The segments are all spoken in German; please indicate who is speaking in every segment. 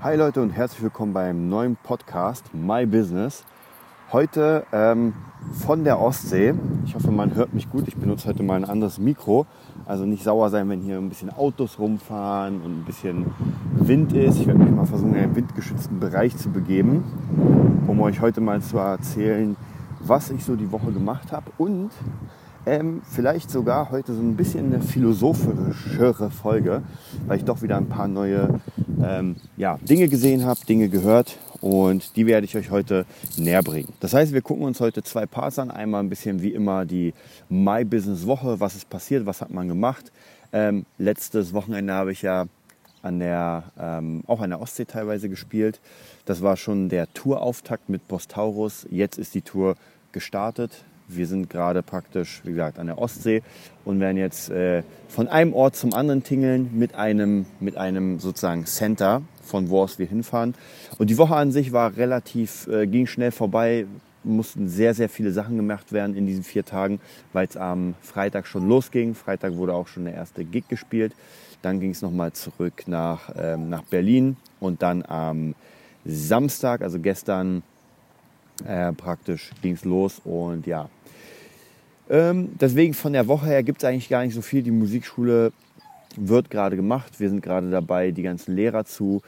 Speaker 1: Hi Leute und herzlich willkommen beim neuen Podcast My Business. Heute ähm, von der Ostsee. Ich hoffe, man hört mich gut. Ich benutze heute mal ein anderes Mikro. Also nicht sauer sein, wenn hier ein bisschen Autos rumfahren und ein bisschen Wind ist. Ich werde mich mal versuchen, in einen windgeschützten Bereich zu begeben, um euch heute mal zu erzählen, was ich so die Woche gemacht habe und ähm, vielleicht sogar heute so ein bisschen eine philosophischere Folge, weil ich doch wieder ein paar neue ähm, ja, Dinge gesehen habe, Dinge gehört und die werde ich euch heute näher bringen. Das heißt, wir gucken uns heute zwei Parts an. Einmal ein bisschen wie immer die My Business Woche, was ist passiert, was hat man gemacht. Ähm, letztes Wochenende habe ich ja an der, ähm, auch an der Ostsee teilweise gespielt. Das war schon der Tourauftakt mit Bostaurus. Jetzt ist die Tour gestartet. Wir sind gerade praktisch, wie gesagt, an der Ostsee und werden jetzt äh, von einem Ort zum anderen tingeln mit einem, mit einem sozusagen Center, von wo aus wir hinfahren. Und die Woche an sich war relativ, äh, ging schnell vorbei, mussten sehr, sehr viele Sachen gemacht werden in diesen vier Tagen, weil es am Freitag schon losging. Freitag wurde auch schon der erste Gig gespielt. Dann ging es nochmal zurück nach, ähm, nach Berlin und dann am Samstag, also gestern, äh, praktisch ging es los und ja, ähm, deswegen von der Woche her gibt es eigentlich gar nicht so viel. Die Musikschule wird gerade gemacht. Wir sind gerade dabei, die ganzen Lehrer zu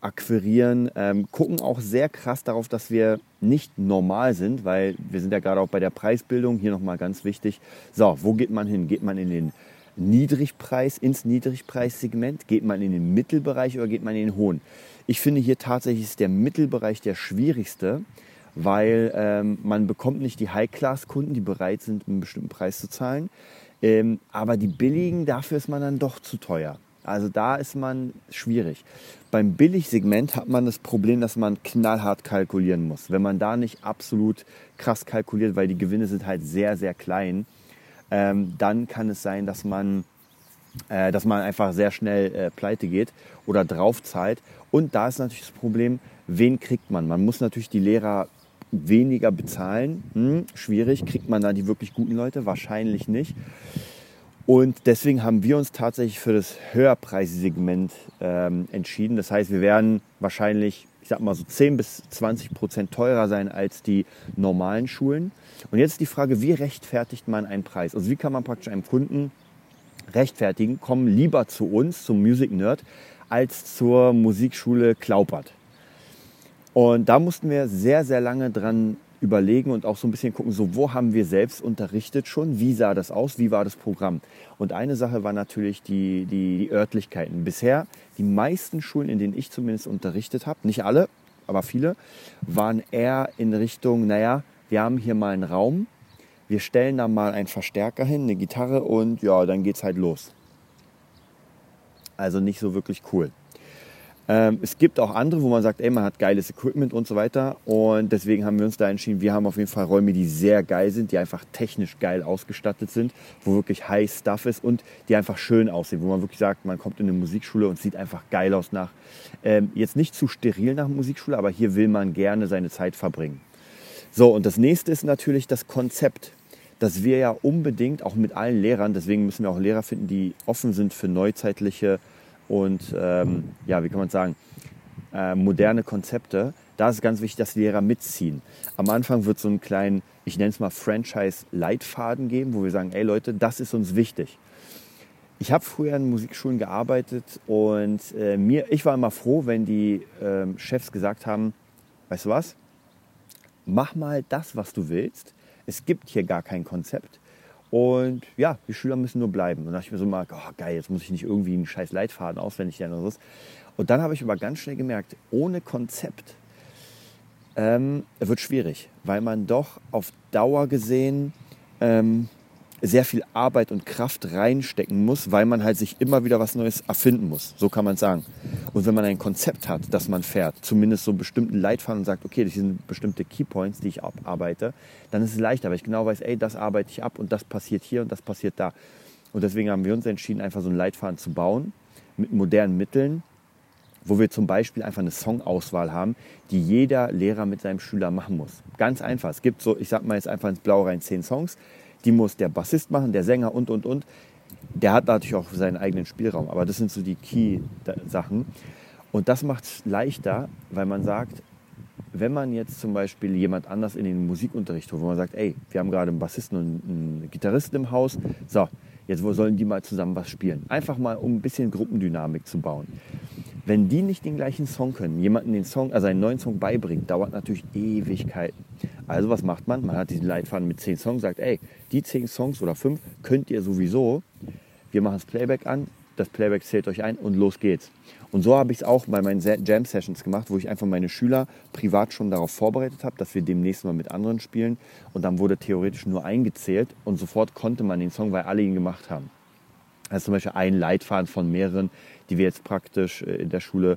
Speaker 1: akquirieren. Ähm, gucken auch sehr krass darauf, dass wir nicht normal sind, weil wir sind ja gerade auch bei der Preisbildung. Hier nochmal ganz wichtig. So, wo geht man hin? Geht man in den Niedrigpreis, ins Niedrigpreissegment? Geht man in den Mittelbereich oder geht man in den hohen? Ich finde hier tatsächlich ist der Mittelbereich der schwierigste, weil ähm, man bekommt nicht die High-Class-Kunden, die bereit sind, einen bestimmten Preis zu zahlen. Ähm, aber die billigen, dafür ist man dann doch zu teuer. Also da ist man schwierig. Beim Billigsegment hat man das Problem, dass man knallhart kalkulieren muss. Wenn man da nicht absolut krass kalkuliert, weil die Gewinne sind halt sehr, sehr klein, ähm, dann kann es sein, dass man, äh, dass man einfach sehr schnell äh, pleite geht oder drauf zahlt. Und da ist natürlich das Problem, wen kriegt man? Man muss natürlich die Lehrer weniger bezahlen. Hm, schwierig. Kriegt man da die wirklich guten Leute? Wahrscheinlich nicht. Und deswegen haben wir uns tatsächlich für das Höherpreissegment ähm, entschieden. Das heißt, wir werden wahrscheinlich, ich sag mal so 10 bis 20 Prozent teurer sein als die normalen Schulen. Und jetzt die Frage, wie rechtfertigt man einen Preis? Also wie kann man praktisch einem Kunden rechtfertigen, komm lieber zu uns, zum Music Nerd, als zur Musikschule Klaupert. Und da mussten wir sehr, sehr lange dran überlegen und auch so ein bisschen gucken, so wo haben wir selbst unterrichtet schon, wie sah das aus, wie war das Programm. Und eine Sache war natürlich die, die, die Örtlichkeiten. Bisher, die meisten Schulen, in denen ich zumindest unterrichtet habe, nicht alle, aber viele, waren eher in Richtung, naja, wir haben hier mal einen Raum, wir stellen da mal einen Verstärker hin, eine Gitarre und ja, dann geht's halt los. Also nicht so wirklich cool. Ähm, es gibt auch andere, wo man sagt, ey, man hat geiles Equipment und so weiter. Und deswegen haben wir uns da entschieden, wir haben auf jeden Fall Räume, die sehr geil sind, die einfach technisch geil ausgestattet sind, wo wirklich High Stuff ist und die einfach schön aussehen, wo man wirklich sagt, man kommt in eine Musikschule und sieht einfach geil aus nach, ähm, jetzt nicht zu steril nach Musikschule, aber hier will man gerne seine Zeit verbringen. So, und das nächste ist natürlich das Konzept dass wir ja unbedingt auch mit allen Lehrern, deswegen müssen wir auch Lehrer finden, die offen sind für neuzeitliche und ähm, ja, wie kann man sagen, äh, moderne Konzepte. Da ist es ganz wichtig, dass die Lehrer mitziehen. Am Anfang wird so einen kleinen, ich nenne es mal Franchise-Leitfaden geben, wo wir sagen, ey Leute, das ist uns wichtig. Ich habe früher in Musikschulen gearbeitet und äh, mir, ich war immer froh, wenn die äh, Chefs gesagt haben, weißt du was, mach mal das, was du willst. Es gibt hier gar kein Konzept. Und ja, die Schüler müssen nur bleiben. Und dann dachte ich mir so mal, oh, geil, jetzt muss ich nicht irgendwie einen scheiß Leitfaden auswendig lernen oder so. Und dann habe ich aber ganz schnell gemerkt, ohne Konzept ähm, wird schwierig, weil man doch auf Dauer gesehen ähm, sehr viel Arbeit und Kraft reinstecken muss, weil man halt sich immer wieder was Neues erfinden muss. So kann man sagen. Und wenn man ein Konzept hat, das man fährt, zumindest so einen bestimmten Leitfaden und sagt, okay, das sind bestimmte Keypoints, die ich abarbeite, dann ist es leichter, weil ich genau weiß, ey, das arbeite ich ab und das passiert hier und das passiert da. Und deswegen haben wir uns entschieden, einfach so einen Leitfaden zu bauen mit modernen Mitteln, wo wir zum Beispiel einfach eine Songauswahl haben, die jeder Lehrer mit seinem Schüler machen muss. Ganz einfach. Es gibt so, ich sag mal jetzt einfach ins Blau rein zehn Songs die muss der Bassist machen, der Sänger und, und, und. Der hat natürlich auch seinen eigenen Spielraum, aber das sind so die Key-Sachen. Und das macht es leichter, weil man sagt, wenn man jetzt zum Beispiel jemand anders in den Musikunterricht holt, wo man sagt, ey, wir haben gerade einen Bassisten und einen Gitarristen im Haus, so, jetzt sollen die mal zusammen was spielen? Einfach mal, um ein bisschen Gruppendynamik zu bauen. Wenn die nicht den gleichen Song können, jemanden den Song, also einen neuen Song beibringt, dauert natürlich Ewigkeiten. Also was macht man? Man hat diesen Leitfaden mit zehn Songs, sagt, ey, die zehn Songs oder fünf könnt ihr sowieso. Wir machen das Playback an, das Playback zählt euch ein und los geht's. Und so habe ich es auch bei meinen Jam-Sessions gemacht, wo ich einfach meine Schüler privat schon darauf vorbereitet habe, dass wir demnächst mal mit anderen spielen. Und dann wurde theoretisch nur eingezählt und sofort konnte man den Song, weil alle ihn gemacht haben. Das ist zum Beispiel ein Leitfaden von mehreren, die wir jetzt praktisch äh, in der Schule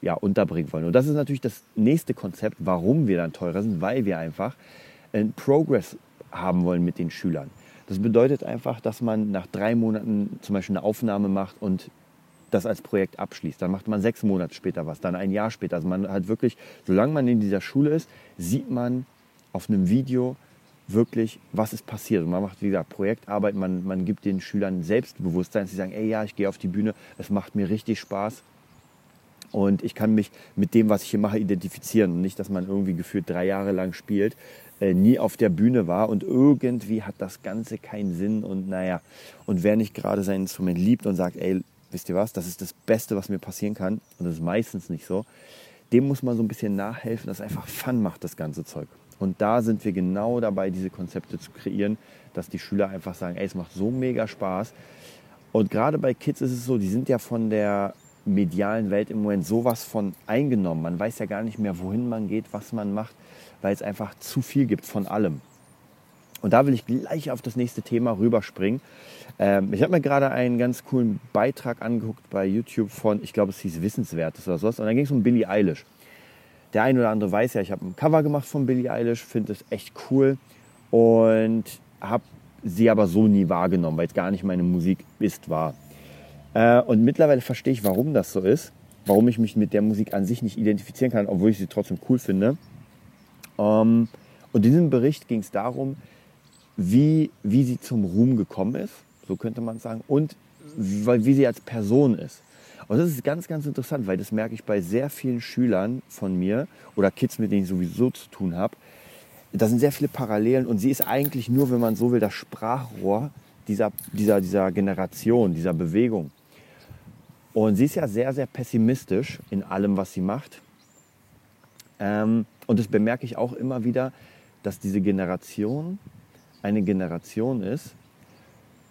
Speaker 1: ja, unterbringen wollen. Und das ist natürlich das nächste Konzept, warum wir dann teurer sind, weil wir einfach einen Progress haben wollen mit den Schülern. Das bedeutet einfach, dass man nach drei Monaten zum Beispiel eine Aufnahme macht und das als Projekt abschließt. Dann macht man sechs Monate später was, dann ein Jahr später. Also man hat wirklich, solange man in dieser Schule ist, sieht man auf einem Video wirklich, was ist passiert. Und man macht, wie gesagt, Projektarbeit, man, man gibt den Schülern Selbstbewusstsein, sie sagen, ey ja, ich gehe auf die Bühne, es macht mir richtig Spaß. Und ich kann mich mit dem, was ich hier mache, identifizieren. Und nicht, dass man irgendwie gefühlt drei Jahre lang spielt, äh, nie auf der Bühne war und irgendwie hat das Ganze keinen Sinn. Und naja, und wer nicht gerade sein Instrument liebt und sagt, ey, wisst ihr was, das ist das Beste, was mir passieren kann, und das ist meistens nicht so, dem muss man so ein bisschen nachhelfen, dass einfach Fun macht, das ganze Zeug. Und da sind wir genau dabei, diese Konzepte zu kreieren, dass die Schüler einfach sagen, ey, es macht so mega Spaß. Und gerade bei Kids ist es so, die sind ja von der medialen Welt im Moment sowas von eingenommen. Man weiß ja gar nicht mehr, wohin man geht, was man macht, weil es einfach zu viel gibt von allem. Und da will ich gleich auf das nächste Thema rüberspringen. Ähm, ich habe mir gerade einen ganz coolen Beitrag angeguckt bei YouTube von, ich glaube, es hieß Wissenswertes oder sowas. Und da ging es um Billie Eilish. Der eine oder andere weiß ja, ich habe ein Cover gemacht von Billie Eilish, finde es echt cool und habe sie aber so nie wahrgenommen, weil es gar nicht meine Musik ist, war. Äh, und mittlerweile verstehe ich, warum das so ist, warum ich mich mit der Musik an sich nicht identifizieren kann, obwohl ich sie trotzdem cool finde. Ähm, und in diesem Bericht ging es darum, wie, wie sie zum Ruhm gekommen ist, so könnte man sagen, und wie, wie sie als Person ist. Und das ist ganz, ganz interessant, weil das merke ich bei sehr vielen Schülern von mir oder Kids, mit denen ich sowieso zu tun habe. Da sind sehr viele Parallelen und sie ist eigentlich nur, wenn man so will, das Sprachrohr dieser, dieser, dieser Generation, dieser Bewegung. Und sie ist ja sehr, sehr pessimistisch in allem, was sie macht. Ähm, und das bemerke ich auch immer wieder, dass diese Generation eine Generation ist,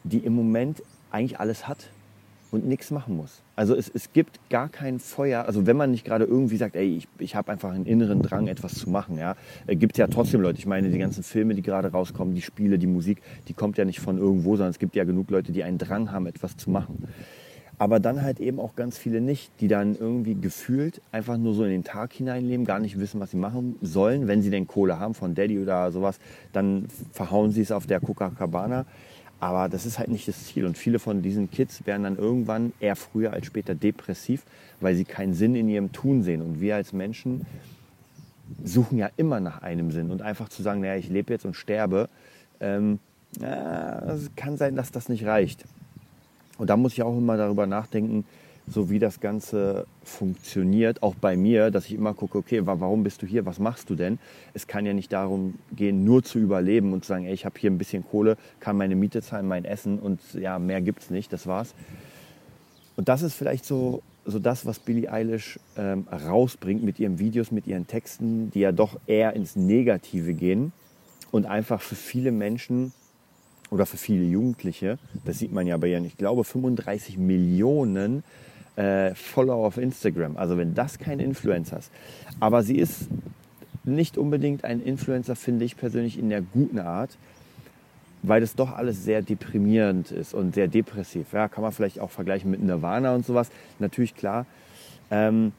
Speaker 1: die im Moment eigentlich alles hat und nichts machen muss. Also es, es gibt gar kein Feuer, also wenn man nicht gerade irgendwie sagt, ey, ich, ich habe einfach einen inneren Drang, etwas zu machen, ja, gibt ja trotzdem Leute. Ich meine, die ganzen Filme, die gerade rauskommen, die Spiele, die Musik, die kommt ja nicht von irgendwo, sondern es gibt ja genug Leute, die einen Drang haben, etwas zu machen. Aber dann halt eben auch ganz viele nicht, die dann irgendwie gefühlt einfach nur so in den Tag hineinleben, gar nicht wissen, was sie machen sollen. Wenn sie denn Kohle haben von Daddy oder sowas, dann verhauen sie es auf der Coca-Cabana. Aber das ist halt nicht das Ziel. Und viele von diesen Kids werden dann irgendwann eher früher als später depressiv, weil sie keinen Sinn in ihrem Tun sehen. Und wir als Menschen suchen ja immer nach einem Sinn. Und einfach zu sagen, naja, ich lebe jetzt und sterbe, ähm, es kann sein, dass das nicht reicht. Und da muss ich auch immer darüber nachdenken, so wie das Ganze funktioniert, auch bei mir, dass ich immer gucke, okay, warum bist du hier, was machst du denn? Es kann ja nicht darum gehen, nur zu überleben und zu sagen, ey, ich habe hier ein bisschen Kohle, kann meine Miete zahlen, mein Essen und ja, mehr gibt es nicht, das war's. Und das ist vielleicht so, so das, was Billie Eilish ähm, rausbringt mit ihren Videos, mit ihren Texten, die ja doch eher ins Negative gehen und einfach für viele Menschen oder für viele Jugendliche, das sieht man ja bei ihr, ich glaube 35 Millionen äh, Follower auf Instagram. Also wenn das kein Influencer ist. Aber sie ist nicht unbedingt ein Influencer, finde ich persönlich in der guten Art, weil das doch alles sehr deprimierend ist und sehr depressiv. Ja, kann man vielleicht auch vergleichen mit Nirvana und sowas. Natürlich klar. Ähm,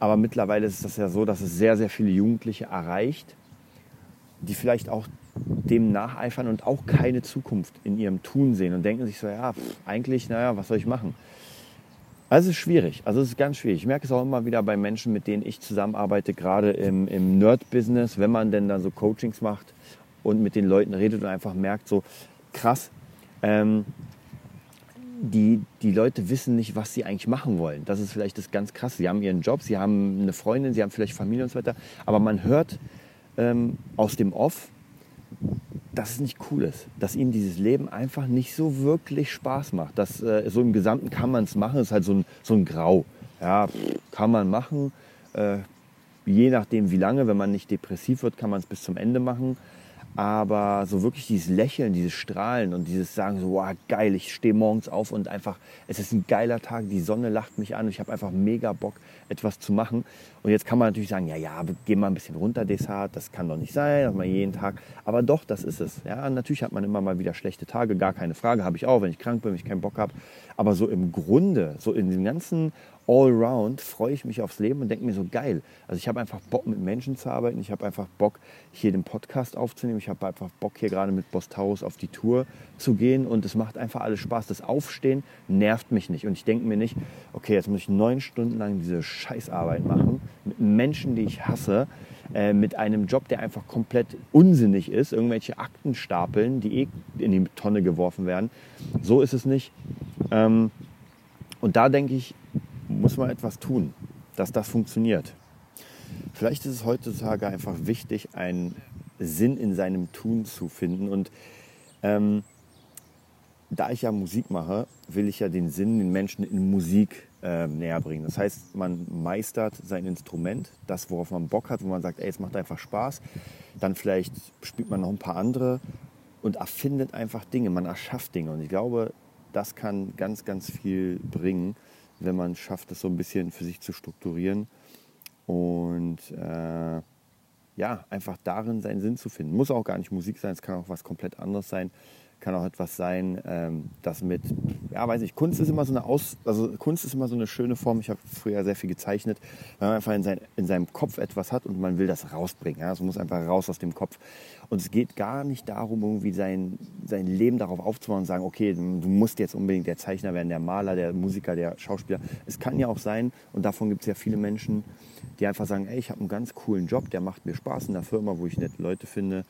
Speaker 1: aber mittlerweile ist es ja so, dass es sehr, sehr viele Jugendliche erreicht, die vielleicht auch dem nacheifern und auch keine Zukunft in ihrem Tun sehen und denken sich so, ja, pff, eigentlich, naja, was soll ich machen? Also es ist schwierig, also es ist ganz schwierig. Ich merke es auch immer wieder bei Menschen, mit denen ich zusammenarbeite, gerade im, im Nerd-Business, wenn man denn dann so Coachings macht und mit den Leuten redet und einfach merkt, so krass, ähm, die, die Leute wissen nicht, was sie eigentlich machen wollen. Das ist vielleicht das ganz Krasse. Sie haben ihren Job, sie haben eine Freundin, sie haben vielleicht Familie und so weiter. Aber man hört ähm, aus dem Off, dass es nicht cool ist, dass ihnen dieses Leben einfach nicht so wirklich Spaß macht. Das, äh, so im Gesamten kann man es machen, ist halt so ein, so ein Grau. Ja, kann man machen. Äh, je nachdem wie lange, wenn man nicht depressiv wird, kann man es bis zum Ende machen. Aber so wirklich dieses Lächeln, dieses Strahlen und dieses Sagen, so, wow, geil, ich stehe morgens auf und einfach, es ist ein geiler Tag, die Sonne lacht mich an und ich habe einfach mega Bock, etwas zu machen. Und jetzt kann man natürlich sagen, ja, ja, geh mal ein bisschen runter, Desart, das kann doch nicht sein, dass man jeden Tag. Aber doch, das ist es. Ja, natürlich hat man immer mal wieder schlechte Tage, gar keine Frage, habe ich auch, wenn ich krank bin, wenn ich keinen Bock habe. Aber so im Grunde, so in dem ganzen Allround freue ich mich aufs Leben und denke mir so geil. Also ich habe einfach Bock mit Menschen zu arbeiten. Ich habe einfach Bock hier den Podcast aufzunehmen. Ich habe einfach Bock hier gerade mit Boss auf die Tour zu gehen und es macht einfach alles Spaß. Das Aufstehen nervt mich nicht und ich denke mir nicht, okay, jetzt muss ich neun Stunden lang diese Scheißarbeit machen mit Menschen, die ich hasse, äh, mit einem Job, der einfach komplett unsinnig ist, irgendwelche Akten stapeln, die eh in die Tonne geworfen werden. So ist es nicht. Ähm, und da denke ich, muss man etwas tun, dass das funktioniert. Vielleicht ist es heutzutage einfach wichtig, einen Sinn in seinem Tun zu finden. Und ähm, da ich ja Musik mache, will ich ja den Sinn den Menschen in Musik äh, näher bringen. Das heißt, man meistert sein Instrument, das, worauf man Bock hat, wo man sagt, ey, es macht einfach Spaß. Dann vielleicht spielt man noch ein paar andere und erfindet einfach Dinge, man erschafft Dinge. Und ich glaube, das kann ganz, ganz viel bringen wenn man schafft, das so ein bisschen für sich zu strukturieren und äh, ja, einfach darin seinen Sinn zu finden. Muss auch gar nicht Musik sein, es kann auch was komplett anderes sein kann auch etwas sein, ähm, das mit, ja, weiß ich, Kunst ist immer so eine Aus, also Kunst ist immer so eine schöne Form. Ich habe früher sehr viel gezeichnet, weil man einfach in, sein, in seinem Kopf etwas hat und man will das rausbringen. Ja, muss einfach raus aus dem Kopf. Und es geht gar nicht darum, irgendwie sein, sein Leben darauf aufzubauen und sagen, okay, du musst jetzt unbedingt der Zeichner werden, der Maler, der Musiker, der Schauspieler. Es kann ja auch sein, und davon gibt es ja viele Menschen, die einfach sagen, ey, ich habe einen ganz coolen Job, der macht mir Spaß in der Firma, wo ich nette Leute finde.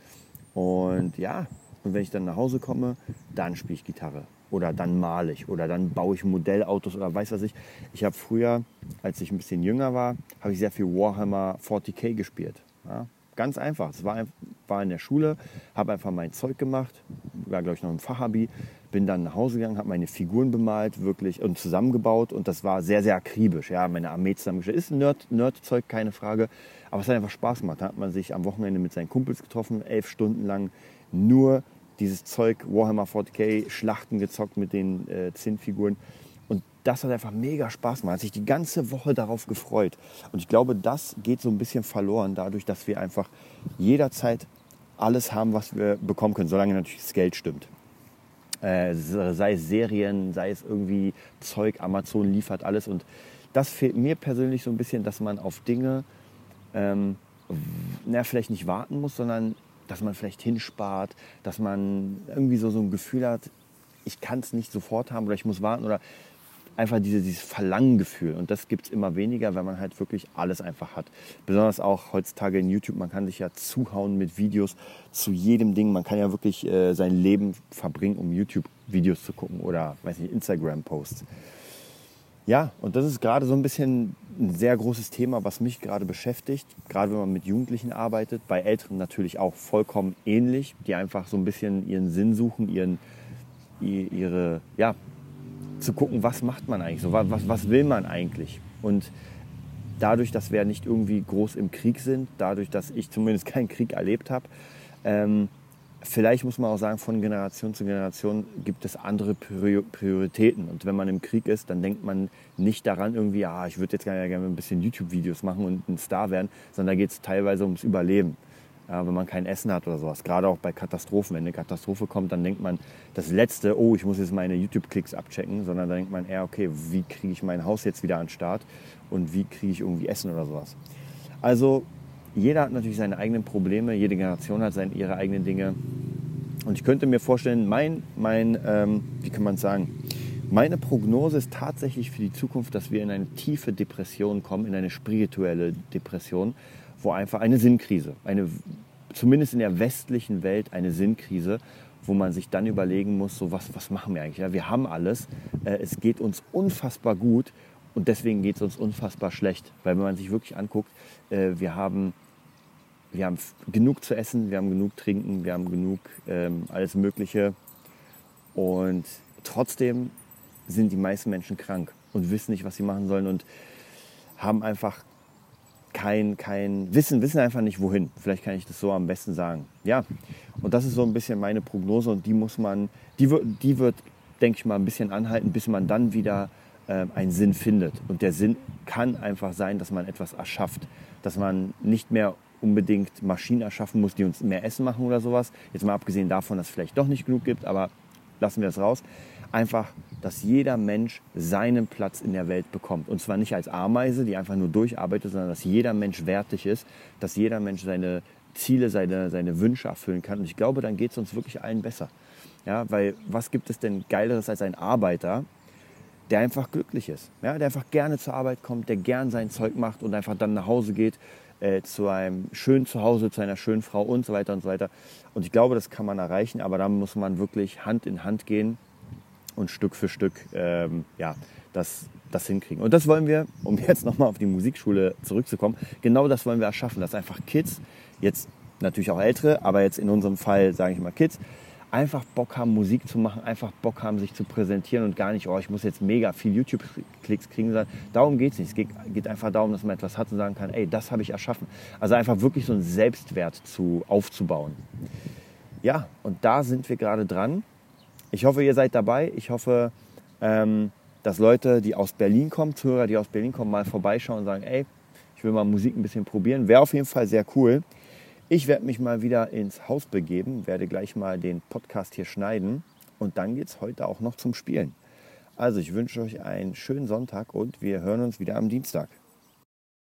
Speaker 1: Und ja, und wenn ich dann nach Hause komme, dann spiele ich Gitarre oder dann male ich oder dann baue ich Modellautos oder weiß was ich. Ich habe früher, als ich ein bisschen jünger war, habe ich sehr viel Warhammer 40k gespielt. Ja, ganz einfach. Es war, war in der Schule, habe einfach mein Zeug gemacht, war glaube ich noch im Fachabi, bin dann nach Hause gegangen, habe meine Figuren bemalt wirklich und zusammengebaut und das war sehr, sehr akribisch. Ja, meine Armee zusammengestellt. Ist Nerd, Nerd-Zeug, keine Frage. Aber es hat einfach Spaß gemacht. Da hat man sich am Wochenende mit seinen Kumpels getroffen, elf Stunden lang nur dieses Zeug Warhammer 40k Schlachten gezockt mit den äh, Zinnfiguren. Und das hat einfach mega Spaß gemacht. Hat sich die ganze Woche darauf gefreut. Und ich glaube, das geht so ein bisschen verloren dadurch, dass wir einfach jederzeit alles haben, was wir bekommen können, solange natürlich das Geld stimmt. Äh, sei es Serien, sei es irgendwie Zeug, Amazon liefert alles. Und das fehlt mir persönlich so ein bisschen, dass man auf Dinge, ähm, na, vielleicht nicht warten muss, sondern dass man vielleicht hinspart, dass man irgendwie so, so ein Gefühl hat, ich kann es nicht sofort haben oder ich muss warten oder einfach diese, dieses Verlangengefühl. Und das gibt es immer weniger, wenn man halt wirklich alles einfach hat. Besonders auch heutzutage in YouTube, man kann sich ja zuhauen mit Videos zu jedem Ding. Man kann ja wirklich äh, sein Leben verbringen, um YouTube-Videos zu gucken oder, weiß nicht, Instagram-Posts. Ja, und das ist gerade so ein bisschen ein sehr großes Thema, was mich gerade beschäftigt, gerade wenn man mit Jugendlichen arbeitet, bei Älteren natürlich auch vollkommen ähnlich, die einfach so ein bisschen ihren Sinn suchen, ihren, ihre, ja, zu gucken, was macht man eigentlich so, was, was will man eigentlich. Und dadurch, dass wir nicht irgendwie groß im Krieg sind, dadurch, dass ich zumindest keinen Krieg erlebt habe, ähm, vielleicht muss man auch sagen, von Generation zu Generation gibt es andere Prioritäten. Und wenn man im Krieg ist, dann denkt man nicht daran, irgendwie, ja, ich würde jetzt gerne, gerne ein bisschen YouTube-Videos machen und ein Star werden, sondern da geht es teilweise ums Überleben. Ja, wenn man kein Essen hat oder sowas. Gerade auch bei Katastrophen. Wenn eine Katastrophe kommt, dann denkt man, das Letzte, oh, ich muss jetzt meine YouTube-Klicks abchecken, sondern dann denkt man eher, okay, wie kriege ich mein Haus jetzt wieder an den Start und wie kriege ich irgendwie Essen oder sowas. Also jeder hat natürlich seine eigenen Probleme, jede Generation hat seine, ihre eigenen Dinge. Und ich könnte mir vorstellen, mein, mein ähm, wie kann man sagen, meine Prognose ist tatsächlich für die Zukunft, dass wir in eine tiefe Depression kommen, in eine spirituelle Depression, wo einfach eine Sinnkrise, eine, zumindest in der westlichen Welt eine Sinnkrise, wo man sich dann überlegen muss, so was, was machen wir eigentlich? Ja, wir haben alles, äh, es geht uns unfassbar gut und deswegen geht es uns unfassbar schlecht. Weil wenn man sich wirklich anguckt, äh, wir, haben, wir haben genug zu essen, wir haben genug trinken, wir haben genug ähm, alles Mögliche und trotzdem sind die meisten Menschen krank und wissen nicht, was sie machen sollen und haben einfach kein, kein Wissen, wissen einfach nicht wohin. Vielleicht kann ich das so am besten sagen. Ja, und das ist so ein bisschen meine Prognose und die muss man, die wird, die wird denke ich mal, ein bisschen anhalten, bis man dann wieder äh, einen Sinn findet. Und der Sinn kann einfach sein, dass man etwas erschafft, dass man nicht mehr unbedingt Maschinen erschaffen muss, die uns mehr Essen machen oder sowas. Jetzt mal abgesehen davon, dass es vielleicht doch nicht genug gibt, aber lassen wir das raus. Einfach, dass jeder Mensch seinen Platz in der Welt bekommt. Und zwar nicht als Ameise, die einfach nur durcharbeitet, sondern dass jeder Mensch wertig ist, dass jeder Mensch seine Ziele, seine, seine Wünsche erfüllen kann. Und ich glaube, dann geht es uns wirklich allen besser. Ja, weil was gibt es denn Geileres als ein Arbeiter, der einfach glücklich ist, ja, der einfach gerne zur Arbeit kommt, der gern sein Zeug macht und einfach dann nach Hause geht, äh, zu einem schönen Zuhause, zu einer schönen Frau und so weiter und so weiter. Und ich glaube, das kann man erreichen, aber dann muss man wirklich Hand in Hand gehen und Stück für Stück ähm, ja, das, das hinkriegen. Und das wollen wir, um jetzt nochmal auf die Musikschule zurückzukommen, genau das wollen wir erschaffen, dass einfach Kids, jetzt natürlich auch Ältere, aber jetzt in unserem Fall sage ich mal Kids, einfach Bock haben, Musik zu machen, einfach Bock haben, sich zu präsentieren und gar nicht, oh, ich muss jetzt mega viel YouTube-Klicks kriegen, sondern darum geht es nicht. Es geht, geht, einfach darum, dass man etwas hat und sagen kann, ey, das habe ich erschaffen. Also einfach wirklich so einen Selbstwert zu, aufzubauen. Ja, und da sind wir gerade dran. Ich hoffe, ihr seid dabei. Ich hoffe, ähm, dass Leute, die aus Berlin kommen, Zuhörer, die aus Berlin kommen, mal vorbeischauen und sagen, ey, ich will mal Musik ein bisschen probieren. Wäre auf jeden Fall sehr cool. Ich werde mich mal wieder ins Haus begeben, werde gleich mal den Podcast hier schneiden und dann geht es heute auch noch zum Spielen. Also ich wünsche euch einen schönen Sonntag und wir hören uns wieder am Dienstag.